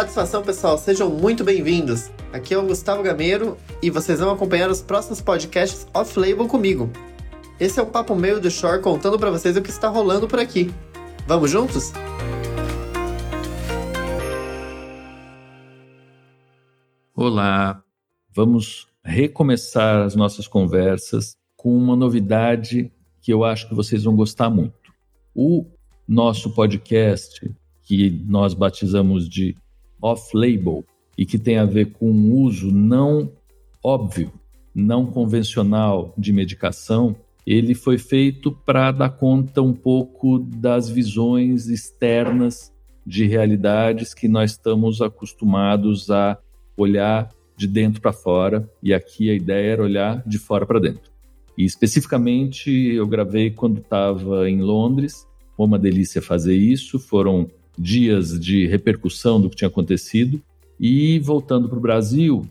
Satisfação, pessoal. Sejam muito bem-vindos. Aqui é o Gustavo Gameiro e vocês vão acompanhar os próximos podcasts off-label comigo. Esse é o Papo Meio do Shore contando para vocês o que está rolando por aqui. Vamos juntos? Olá, vamos recomeçar as nossas conversas com uma novidade que eu acho que vocês vão gostar muito. O nosso podcast, que nós batizamos de off-label e que tem a ver com o uso não óbvio, não convencional de medicação, ele foi feito para dar conta um pouco das visões externas de realidades que nós estamos acostumados a olhar de dentro para fora, e aqui a ideia era olhar de fora para dentro. E especificamente eu gravei quando estava em Londres, foi uma delícia fazer isso, foram dias de repercussão do que tinha acontecido. E voltando para o Brasil,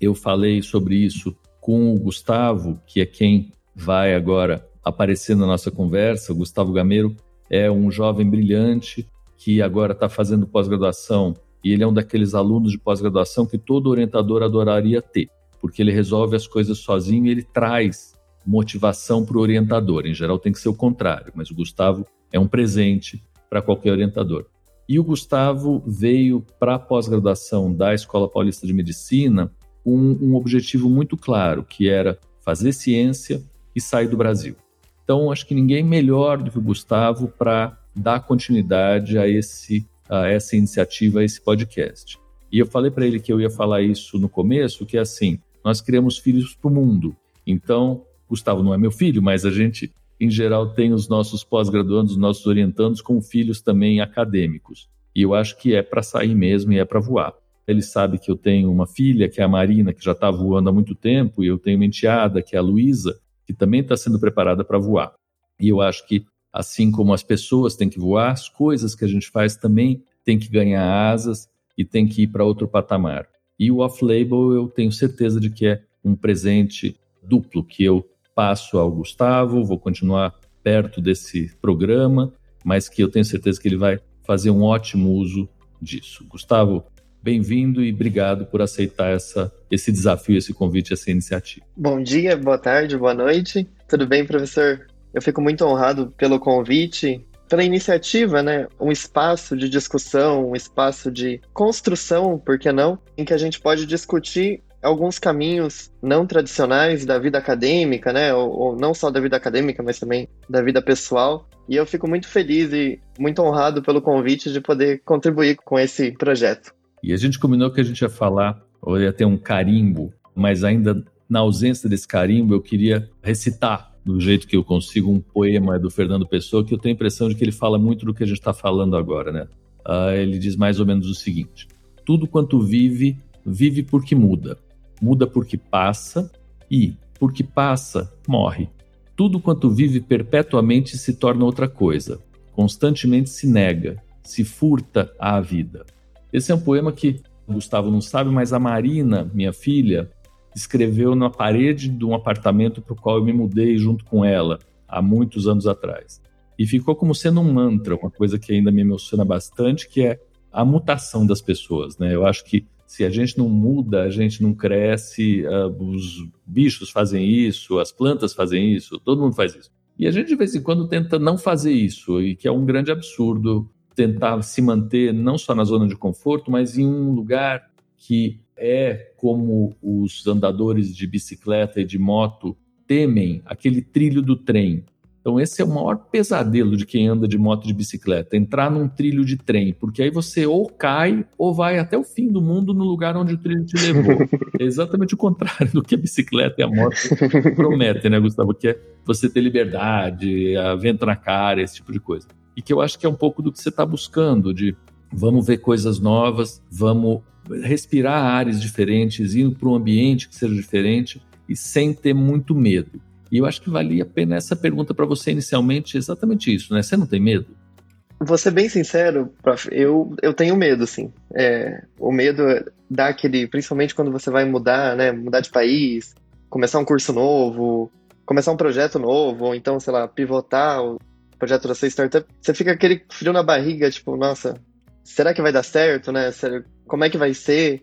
eu falei sobre isso com o Gustavo, que é quem vai agora aparecer na nossa conversa. O Gustavo Gameiro é um jovem brilhante que agora está fazendo pós-graduação e ele é um daqueles alunos de pós-graduação que todo orientador adoraria ter, porque ele resolve as coisas sozinho e ele traz motivação para o orientador. Em geral tem que ser o contrário, mas o Gustavo é um presente para qualquer orientador. E o Gustavo veio para a pós-graduação da Escola Paulista de Medicina com um objetivo muito claro, que era fazer ciência e sair do Brasil. Então, acho que ninguém melhor do que o Gustavo para dar continuidade a esse a essa iniciativa, a esse podcast. E eu falei para ele que eu ia falar isso no começo, que é assim, nós criamos filhos para o mundo. Então, Gustavo não é meu filho, mas a gente, em geral, tem os nossos pós-graduandos, os nossos orientandos como filhos também acadêmicos. E eu acho que é para sair mesmo e é para voar. Ele sabe que eu tenho uma filha, que é a Marina, que já está voando há muito tempo, e eu tenho uma enteada, que é a Luísa, que também está sendo preparada para voar. E eu acho que Assim como as pessoas têm que voar, as coisas que a gente faz também têm que ganhar asas e têm que ir para outro patamar. E o off-label eu tenho certeza de que é um presente duplo que eu passo ao Gustavo, vou continuar perto desse programa, mas que eu tenho certeza que ele vai fazer um ótimo uso disso. Gustavo, bem-vindo e obrigado por aceitar essa, esse desafio, esse convite, essa iniciativa. Bom dia, boa tarde, boa noite. Tudo bem, professor? Eu fico muito honrado pelo convite, pela iniciativa, né? Um espaço de discussão, um espaço de construção, por que não? Em que a gente pode discutir alguns caminhos não tradicionais da vida acadêmica, né? Ou, ou, não só da vida acadêmica, mas também da vida pessoal. E eu fico muito feliz e muito honrado pelo convite de poder contribuir com esse projeto. E a gente combinou que a gente ia falar, ou ia ter um carimbo, mas ainda na ausência desse carimbo, eu queria recitar do jeito que eu consigo, um poema do Fernando Pessoa, que eu tenho a impressão de que ele fala muito do que a gente está falando agora, né? Uh, ele diz mais ou menos o seguinte: tudo quanto vive, vive porque muda. Muda porque passa e, porque passa, morre. Tudo quanto vive perpetuamente se torna outra coisa. Constantemente se nega, se furta à vida. Esse é um poema que Gustavo não sabe, mas a Marina, minha filha, escreveu na parede de um apartamento para o qual eu me mudei junto com ela há muitos anos atrás. E ficou como sendo um mantra, uma coisa que ainda me emociona bastante, que é a mutação das pessoas. Né? Eu acho que se a gente não muda, a gente não cresce, uh, os bichos fazem isso, as plantas fazem isso, todo mundo faz isso. E a gente de vez em quando tenta não fazer isso, e que é um grande absurdo tentar se manter não só na zona de conforto, mas em um lugar que é como os andadores de bicicleta e de moto temem aquele trilho do trem. Então, esse é o maior pesadelo de quem anda de moto de bicicleta, entrar num trilho de trem, porque aí você ou cai ou vai até o fim do mundo no lugar onde o trilho te levou. É exatamente o contrário do que a bicicleta e a moto prometem, né, Gustavo? Que é você ter liberdade, a vento na cara, esse tipo de coisa. E que eu acho que é um pouco do que você está buscando, de vamos ver coisas novas, vamos respirar áreas diferentes, ir para um ambiente que seja diferente e sem ter muito medo. E eu acho que valia a pena essa pergunta para você inicialmente, exatamente isso, né? Você não tem medo? Vou ser bem sincero, prof, eu, eu tenho medo, sim. É, o medo dá aquele, principalmente quando você vai mudar, né? Mudar de país, começar um curso novo, começar um projeto novo, ou então, sei lá, pivotar o projeto da sua startup, você fica aquele frio na barriga, tipo, nossa, será que vai dar certo, né? como é que vai ser.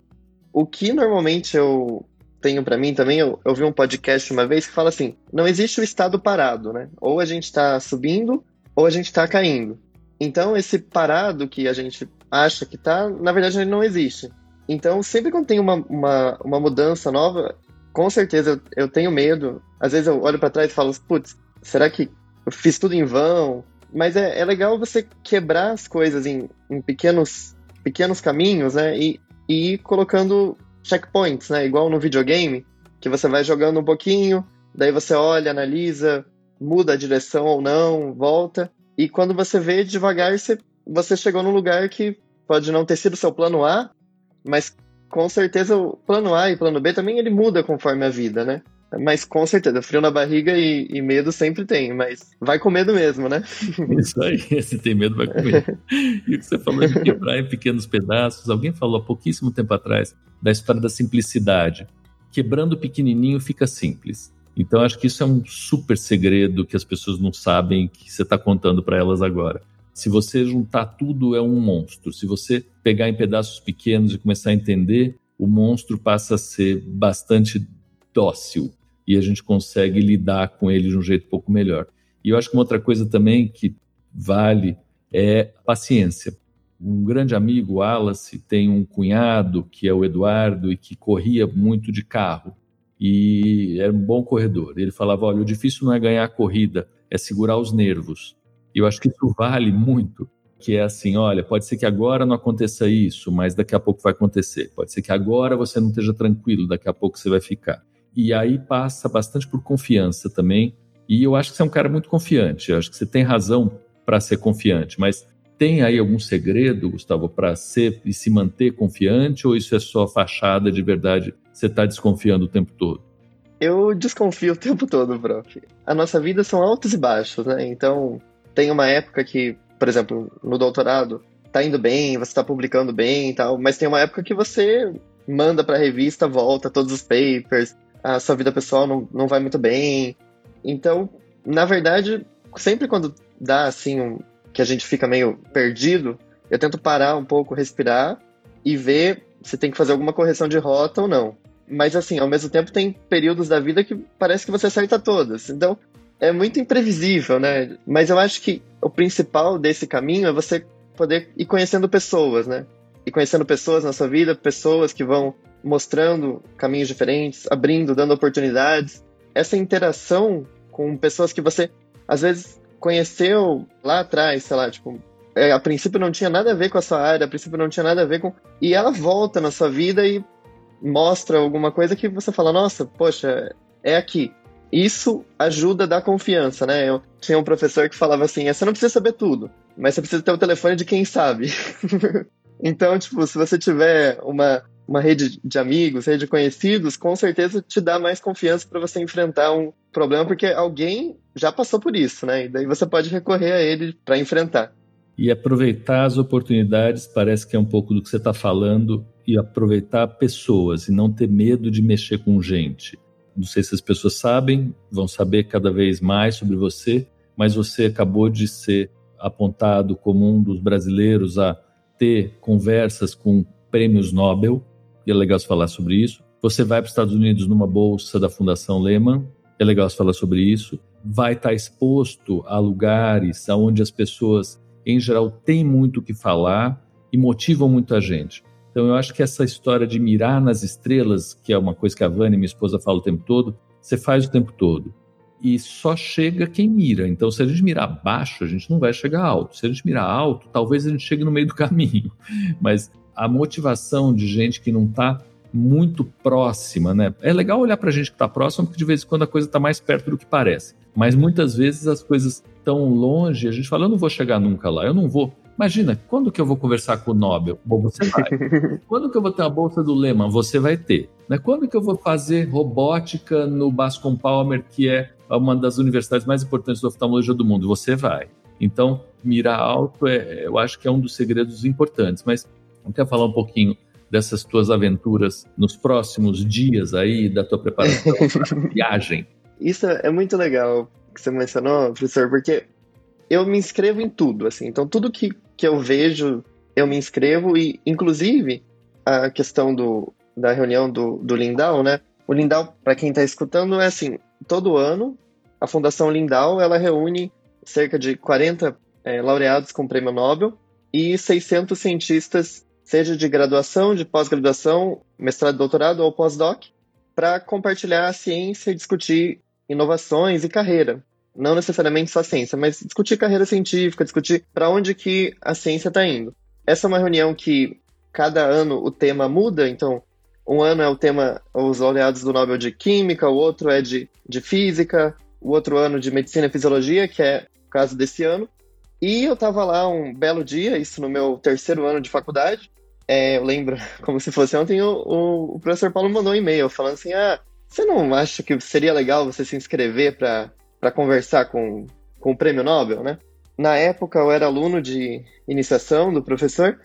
O que normalmente eu tenho para mim também, eu, eu vi um podcast uma vez que fala assim: não existe o estado parado, né? Ou a gente está subindo ou a gente está caindo. Então, esse parado que a gente acha que tá, na verdade, ele não existe. Então, sempre quando tem uma, uma, uma mudança nova, com certeza eu, eu tenho medo. Às vezes eu olho para trás e falo, putz, será que eu fiz tudo em vão? Mas é, é legal você quebrar as coisas em, em pequenos, pequenos caminhos, né? E, e ir colocando checkpoints, né? Igual no videogame, que você vai jogando um pouquinho, daí você olha, analisa, muda a direção ou não, volta. E quando você vê devagar, você, você chegou num lugar que pode não ter sido seu plano A, mas com certeza o plano A e plano B também ele muda conforme a vida, né? Mas com certeza, frio na barriga e, e, medo sempre tem, mas vai com medo mesmo, né? Isso aí, se tem medo, vai com medo. E o que você falou de quebrar em pequenos pedaços, alguém falou há pouquíssimo tempo atrás da história da simplicidade. Quebrando pequenininho fica simples. Então, acho que isso é um super segredo que as pessoas não sabem que você está contando para elas agora. Se você juntar tudo, é um monstro. Se você pegar em pedaços pequenos e começar a entender, o monstro passa a ser bastante dócil e a gente consegue lidar com ele de um jeito um pouco melhor. E eu acho que uma outra coisa também que vale é paciência. Um grande amigo, Wallace, tem um cunhado que é o Eduardo e que corria muito de carro e era um bom corredor. Ele falava: olha, o difícil não é ganhar a corrida, é segurar os nervos. E eu acho que isso vale muito, que é assim, olha, pode ser que agora não aconteça isso, mas daqui a pouco vai acontecer. Pode ser que agora você não esteja tranquilo, daqui a pouco você vai ficar. E aí passa bastante por confiança também. E eu acho que você é um cara muito confiante. Eu acho que você tem razão para ser confiante, mas tem aí algum segredo, Gustavo, para ser e se manter confiante ou isso é só fachada de verdade? Você está desconfiando o tempo todo? Eu desconfio o tempo todo, prof. A nossa vida são altos e baixos, né? Então, tem uma época que, por exemplo, no doutorado, tá indo bem, você está publicando bem e tal, mas tem uma época que você manda para a revista, volta todos os papers, a sua vida pessoal não, não vai muito bem. Então, na verdade, sempre quando dá assim um, que a gente fica meio perdido, eu tento parar um pouco, respirar e ver se tem que fazer alguma correção de rota ou não. Mas assim, ao mesmo tempo tem períodos da vida que parece que você acerta todas. Então, é muito imprevisível, né? Mas eu acho que o principal desse caminho é você poder ir conhecendo pessoas, né? E conhecendo pessoas na sua vida, pessoas que vão mostrando caminhos diferentes, abrindo, dando oportunidades. Essa interação com pessoas que você às vezes conheceu lá atrás, sei lá, tipo, é, a princípio não tinha nada a ver com a sua área, a princípio não tinha nada a ver com. E ela volta na sua vida e mostra alguma coisa que você fala, nossa, poxa, é aqui. Isso ajuda a dar confiança, né? Eu tinha um professor que falava assim: você não precisa saber tudo, mas você precisa ter o telefone de quem sabe. então, tipo, se você tiver uma uma rede de amigos, rede de conhecidos, com certeza te dá mais confiança para você enfrentar um problema, porque alguém já passou por isso, né? E daí você pode recorrer a ele para enfrentar. E aproveitar as oportunidades parece que é um pouco do que você está falando, e aproveitar pessoas e não ter medo de mexer com gente. Não sei se as pessoas sabem, vão saber cada vez mais sobre você, mas você acabou de ser apontado como um dos brasileiros a ter conversas com prêmios Nobel é legal falar sobre isso. Você vai para os Estados Unidos numa bolsa da Fundação Lehman, é legal falar sobre isso. Vai estar exposto a lugares onde as pessoas, em geral, têm muito o que falar e motivam muita gente. Então, eu acho que essa história de mirar nas estrelas, que é uma coisa que a Vânia, minha esposa, fala o tempo todo, você faz o tempo todo. E só chega quem mira. Então, se a gente mirar baixo, a gente não vai chegar alto. Se a gente mirar alto, talvez a gente chegue no meio do caminho. Mas a motivação de gente que não está muito próxima, né? É legal olhar para gente que está próxima, porque de vez em quando a coisa está mais perto do que parece. Mas muitas vezes as coisas estão longe, a gente fala, eu não vou chegar nunca lá, eu não vou. Imagina, quando que eu vou conversar com o Nobel? Bom, você vai. quando que eu vou ter a bolsa do Lehman? Você vai ter. Né? Quando que eu vou fazer robótica no Bascom Palmer, que é uma das universidades mais importantes da oftalmologia do mundo? Você vai. Então, mirar alto, é, eu acho que é um dos segredos importantes. Mas Quer falar um pouquinho dessas tuas aventuras nos próximos dias aí, da tua preparação viagem? Isso é muito legal que você mencionou, professor, porque eu me inscrevo em tudo, assim. Então, tudo que, que eu vejo, eu me inscrevo e, inclusive, a questão do, da reunião do, do Lindau, né? O Lindau, para quem está escutando, é assim: todo ano a Fundação Lindau ela reúne cerca de 40 é, laureados com prêmio Nobel e 600 cientistas, seja de graduação, de pós-graduação, mestrado, doutorado ou pós-doc, para compartilhar a ciência e discutir inovações e carreira. Não necessariamente só ciência, mas discutir carreira científica, discutir para onde que a ciência está indo. Essa é uma reunião que cada ano o tema muda, então um ano é o tema os laureados do Nobel de Química, o outro é de, de Física, o outro ano de Medicina e Fisiologia, que é o caso desse ano. E eu estava lá um belo dia, isso no meu terceiro ano de faculdade. É, eu lembro, como se fosse ontem, o, o, o professor Paulo mandou um e-mail falando assim: ah, você não acha que seria legal você se inscrever para conversar com, com o prêmio Nobel, né? Na época eu era aluno de iniciação do professor,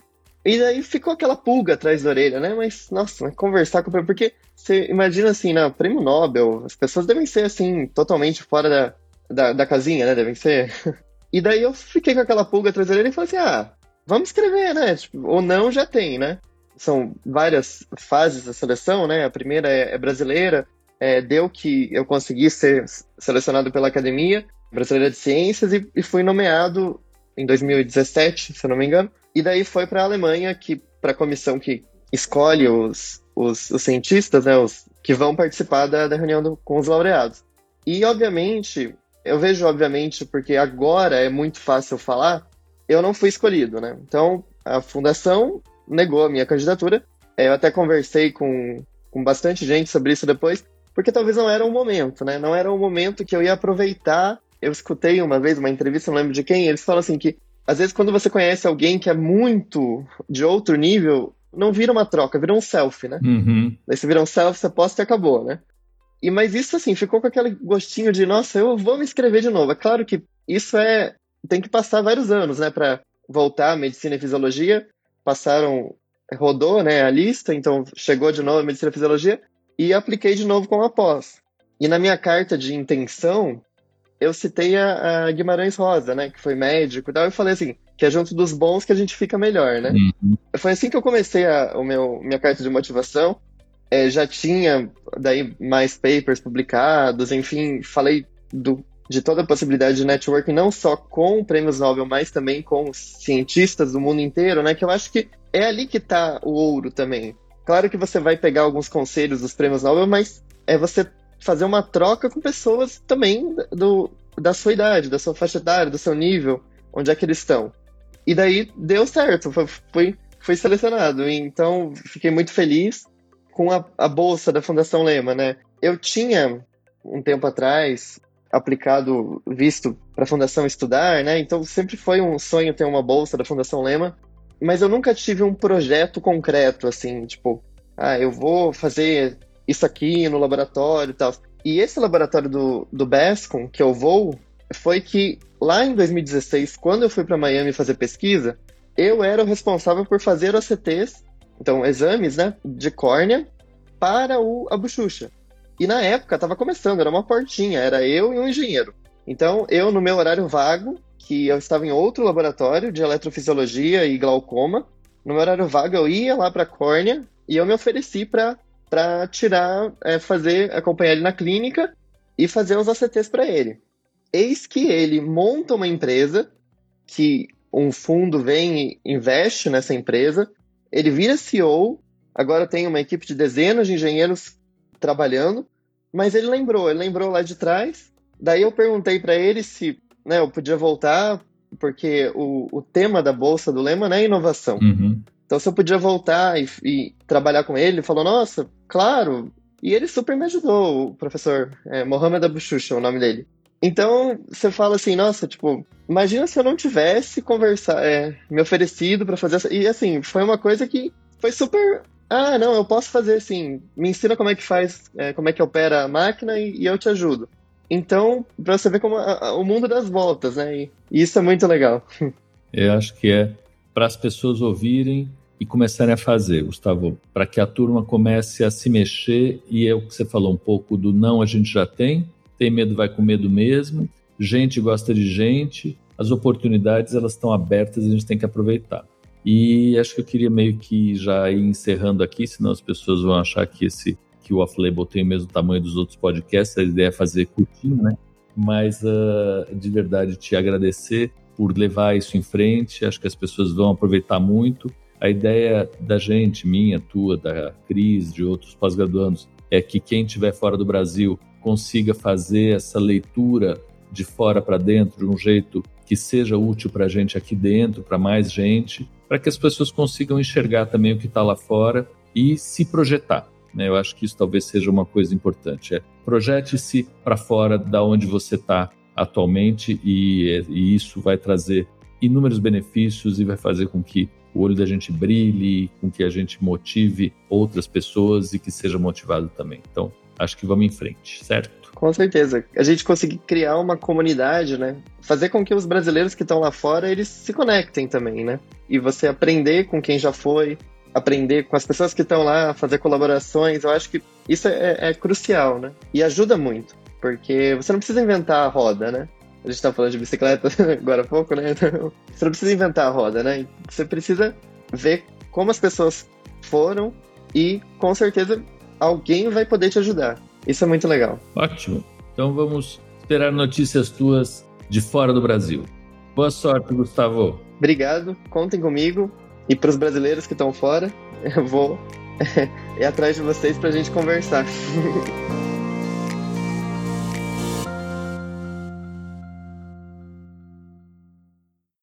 e daí ficou aquela pulga atrás da orelha, né? Mas, nossa, conversar com o prêmio, porque você imagina assim, né? Prêmio Nobel, as pessoas devem ser assim, totalmente fora da, da, da casinha, né? Devem ser E daí eu fiquei com aquela pulga atrás dele e falei assim: ah, vamos escrever, né? Tipo, ou não, já tem, né? São várias fases da seleção, né? A primeira é, é brasileira, é, deu que eu consegui ser selecionado pela Academia Brasileira de Ciências e, e fui nomeado em 2017, se eu não me engano. E daí foi para a Alemanha, que para a comissão que escolhe os, os, os, cientistas, né, os que vão participar da, da reunião do, com os laureados. E, obviamente, eu vejo, obviamente, porque agora é muito fácil falar, eu não fui escolhido, né? Então, a fundação negou a minha candidatura. Eu até conversei com, com bastante gente sobre isso depois, porque talvez não era o momento, né? Não era o momento que eu ia aproveitar. Eu escutei uma vez uma entrevista, não lembro de quem, eles falam assim que às vezes quando você conhece alguém que é muito de outro nível, não vira uma troca, vira um selfie, né? Uhum. Daí você vira um selfie, você posta e acabou, né? E mas isso assim, ficou com aquele gostinho de, nossa, eu vou me inscrever de novo. É claro que isso é tem que passar vários anos, né, para voltar à medicina e fisiologia. Passaram rodou, né, a lista, então chegou de novo a medicina e fisiologia e apliquei de novo com a pós. E na minha carta de intenção, eu citei a, a, Guimarães Rosa, né, que foi médico e tal, e falei assim, que é junto dos bons que a gente fica melhor, né? Uhum. Foi assim que eu comecei a o meu, minha carta de motivação é, já tinha daí mais papers publicados, enfim, falei do, de toda a possibilidade de networking, não só com prêmios Nobel, mas também com cientistas do mundo inteiro, né? Que eu acho que é ali que está o ouro também. Claro que você vai pegar alguns conselhos dos prêmios Nobel, mas é você fazer uma troca com pessoas também do, da sua idade, da sua faixa etária, do seu nível, onde é que eles estão. E daí deu certo, fui, fui selecionado. Então fiquei muito feliz com a, a bolsa da Fundação Lema, né? Eu tinha, um tempo atrás, aplicado visto para a Fundação estudar, né? Então sempre foi um sonho ter uma bolsa da Fundação Lema, mas eu nunca tive um projeto concreto, assim, tipo, ah, eu vou fazer isso aqui no laboratório e tal. E esse laboratório do, do BESCOM, que eu vou, foi que lá em 2016, quando eu fui para Miami fazer pesquisa, eu era o responsável por fazer OCTs então, exames, né, de córnea para o, a bochucha. E na época estava começando, era uma portinha, era eu e um engenheiro. Então, eu no meu horário vago, que eu estava em outro laboratório de eletrofisiologia e glaucoma, no meu horário vago eu ia lá para a córnea e eu me ofereci para para tirar, é, fazer, acompanhar ele na clínica e fazer os ACTs para ele. Eis que ele monta uma empresa que um fundo vem e investe nessa empresa ele vira CEO, agora tem uma equipe de dezenas de engenheiros trabalhando, mas ele lembrou, ele lembrou lá de trás. Daí eu perguntei para ele se né, eu podia voltar, porque o, o tema da bolsa do Lema né, é inovação. Uhum. Então, se eu podia voltar e, e, trabalhar com ele, ele falou: Nossa, claro. E ele super me ajudou, o professor é, Mohamed Abuchucha, o nome dele. Então, você fala assim, nossa, tipo, imagina se eu não tivesse conversar, é, me oferecido para fazer essa. E assim, foi uma coisa que foi super. Ah, não, eu posso fazer assim. Me ensina como é que faz, é, como é que opera a máquina e, e eu te ajudo. Então, para você ver como a, a, o mundo das voltas, né? E, e isso é muito legal. Eu acho que é para as pessoas ouvirem e começarem a fazer, Gustavo, para que a turma comece a se mexer e é o que você falou um pouco do não a gente já tem, tem medo vai com medo mesmo, gente gosta de gente, as oportunidades elas estão abertas e a gente tem que aproveitar. E acho que eu queria meio que já ir encerrando aqui, senão as pessoas vão achar que esse que o Off-Label tem o mesmo tamanho dos outros podcasts, a ideia é fazer curtinho, né? Mas uh, de verdade te agradecer por levar isso em frente, acho que as pessoas vão aproveitar muito. A ideia da gente, minha, tua, da Cris, de outros pós-graduandos, é que quem estiver fora do Brasil consiga fazer essa leitura de fora para dentro de um jeito que seja útil para a gente aqui dentro, para mais gente, para que as pessoas consigam enxergar também o que está lá fora e se projetar. Né? Eu acho que isso talvez seja uma coisa importante. É projete-se para fora da onde você está atualmente e, e isso vai trazer inúmeros benefícios e vai fazer com que o olho da gente brilhe, com que a gente motive outras pessoas e que seja motivado também. Então, acho que vamos em frente, certo? Com certeza. A gente conseguir criar uma comunidade, né? Fazer com que os brasileiros que estão lá fora, eles se conectem também, né? E você aprender com quem já foi, aprender com as pessoas que estão lá, fazer colaborações, eu acho que isso é, é crucial, né? E ajuda muito, porque você não precisa inventar a roda, né? A gente tá falando de bicicleta agora há pouco, né? Então, você não precisa inventar a roda, né? Você precisa ver como as pessoas foram e com certeza alguém vai poder te ajudar. Isso é muito legal. Ótimo. Então vamos esperar notícias tuas de fora do Brasil. Boa sorte, Gustavo. Obrigado, contem comigo. E para os brasileiros que estão fora, eu vou ir atrás de vocês para a gente conversar.